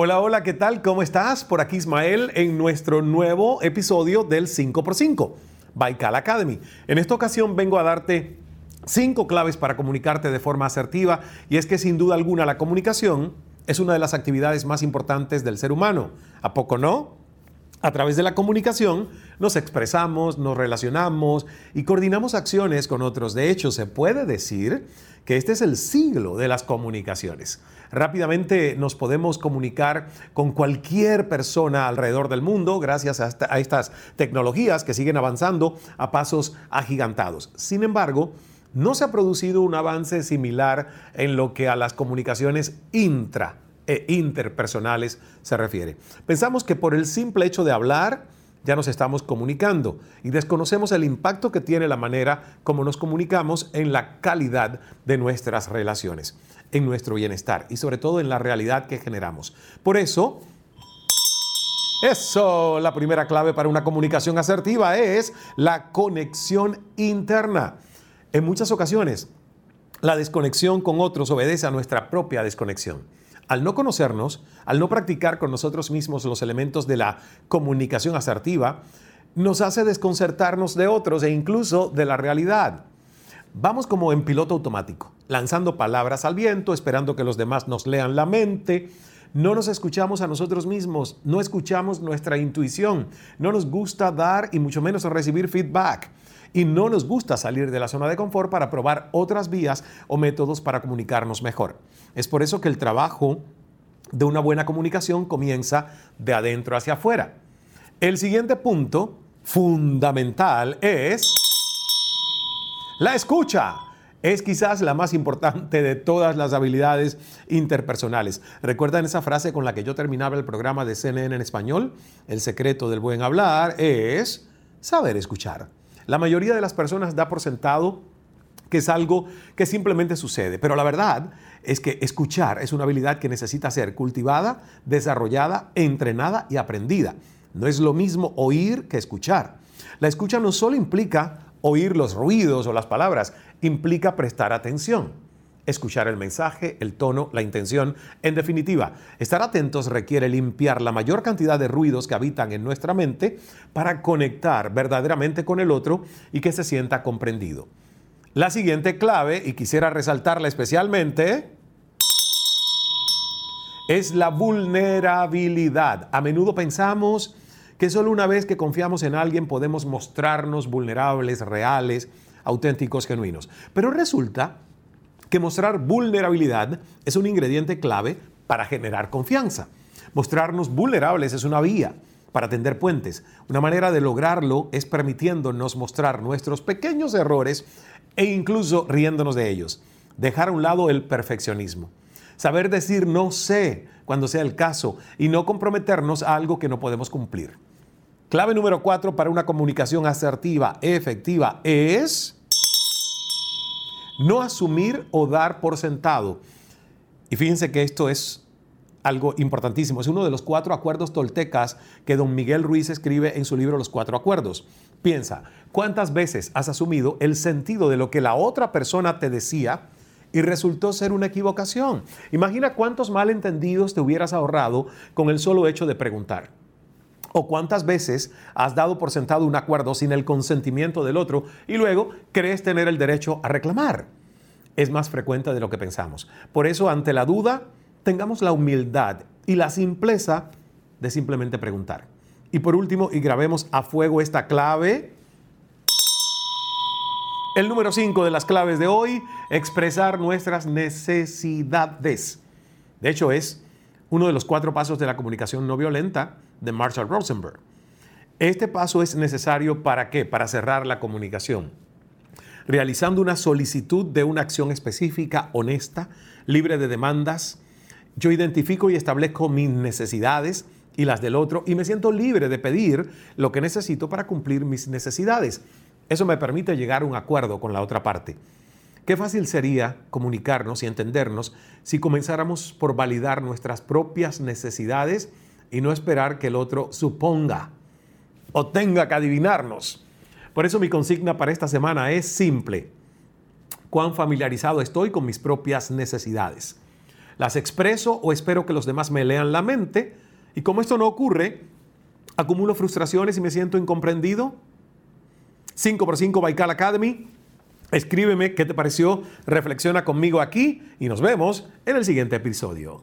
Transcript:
Hola, hola, ¿qué tal? ¿Cómo estás? Por aquí Ismael en nuestro nuevo episodio del 5x5, Baikal Academy. En esta ocasión vengo a darte cinco claves para comunicarte de forma asertiva y es que sin duda alguna la comunicación es una de las actividades más importantes del ser humano. ¿A poco no? A través de la comunicación nos expresamos, nos relacionamos y coordinamos acciones con otros. De hecho, se puede decir que este es el siglo de las comunicaciones. Rápidamente nos podemos comunicar con cualquier persona alrededor del mundo gracias a, estas tecnologías que siguen avanzando a pasos agigantados. Sin embargo, no se ha producido un avance similar en lo que a las comunicaciones intra e interpersonales se refiere. Pensamos que por el simple hecho de hablar, ya nos estamos comunicando y desconocemos el impacto que tiene la manera como nos comunicamos en la calidad de nuestras relaciones en nuestro bienestar y sobre todo en la realidad que generamos. Por eso, eso, la primera clave para una comunicación asertiva es la conexión interna. En muchas ocasiones, la desconexión con otros obedece a nuestra propia desconexión. Al no conocernos, al no practicar con nosotros mismos los elementos de la comunicación asertiva, nos hace desconcertarnos de otros e incluso de la realidad. Vamos como en piloto automático, lanzando palabras al viento, esperando que los demás nos lean la mente. No nos escuchamos a nosotros mismos, no escuchamos nuestra intuición, no nos gusta dar y mucho menos recibir feedback. Y no nos gusta salir de la zona de confort para probar otras vías o métodos para comunicarnos mejor. Es por eso que el trabajo de una buena comunicación comienza de adentro hacia afuera. El siguiente punto fundamental es la escucha es quizás la más importante de todas las habilidades interpersonales. ¿Recuerdan esa frase con la que yo terminaba el programa de CNN en español? El secreto del buen hablar es saber escuchar. La mayoría de las personas da por sentado que es algo que simplemente sucede, pero la verdad es que escuchar es una habilidad que necesita ser cultivada, desarrollada, entrenada y aprendida. No es lo mismo oír que escuchar. La escucha no solo implica Oír los ruidos o las palabras implica prestar atención, escuchar el mensaje, el tono, la intención. En definitiva, estar atentos requiere limpiar la mayor cantidad de ruidos que habitan en nuestra mente para conectar verdaderamente con el otro y que se sienta comprendido. La siguiente clave, y quisiera resaltarla especialmente, es la vulnerabilidad. A menudo pensamos que solo una vez que confiamos en alguien podemos mostrarnos vulnerables, reales, auténticos, genuinos. Pero resulta que mostrar vulnerabilidad es un ingrediente clave para generar confianza. Mostrarnos vulnerables es una vía para tender puentes. Una manera de lograrlo es permitiéndonos mostrar nuestros pequeños errores e incluso riéndonos de ellos. Dejar a un lado el perfeccionismo. Saber decir no sé cuando sea el caso y no comprometernos a algo que no podemos cumplir. Clave número cuatro para una comunicación asertiva, efectiva, es no asumir o dar por sentado. Y fíjense que esto es algo importantísimo. Es uno de los cuatro acuerdos toltecas que don Miguel Ruiz escribe en su libro Los Cuatro Acuerdos. Piensa, ¿cuántas veces has asumido el sentido de lo que la otra persona te decía y resultó ser una equivocación? Imagina cuántos malentendidos te hubieras ahorrado con el solo hecho de preguntar. ¿O cuántas veces has dado por sentado un acuerdo sin el consentimiento del otro y luego crees tener el derecho a reclamar? Es más frecuente de lo que pensamos. Por eso, ante la duda, tengamos la humildad y la simpleza de simplemente preguntar. Y por último, y grabemos a fuego esta clave. El número 5 de las claves de hoy, expresar nuestras necesidades. De hecho, es uno de los cuatro pasos de la comunicación no violenta de Marshall Rosenberg. Este paso es necesario para qué? Para cerrar la comunicación. Realizando una solicitud de una acción específica, honesta, libre de demandas, yo identifico y establezco mis necesidades y las del otro y me siento libre de pedir lo que necesito para cumplir mis necesidades. Eso me permite llegar a un acuerdo con la otra parte. Qué fácil sería comunicarnos y entendernos si comenzáramos por validar nuestras propias necesidades y no esperar que el otro suponga o tenga que adivinarnos. Por eso mi consigna para esta semana es simple. ¿Cuán familiarizado estoy con mis propias necesidades? ¿Las expreso o espero que los demás me lean la mente? Y como esto no ocurre, acumulo frustraciones y me siento incomprendido. 5x5 Baikal Academy Escríbeme qué te pareció, reflexiona conmigo aquí y nos vemos en el siguiente episodio.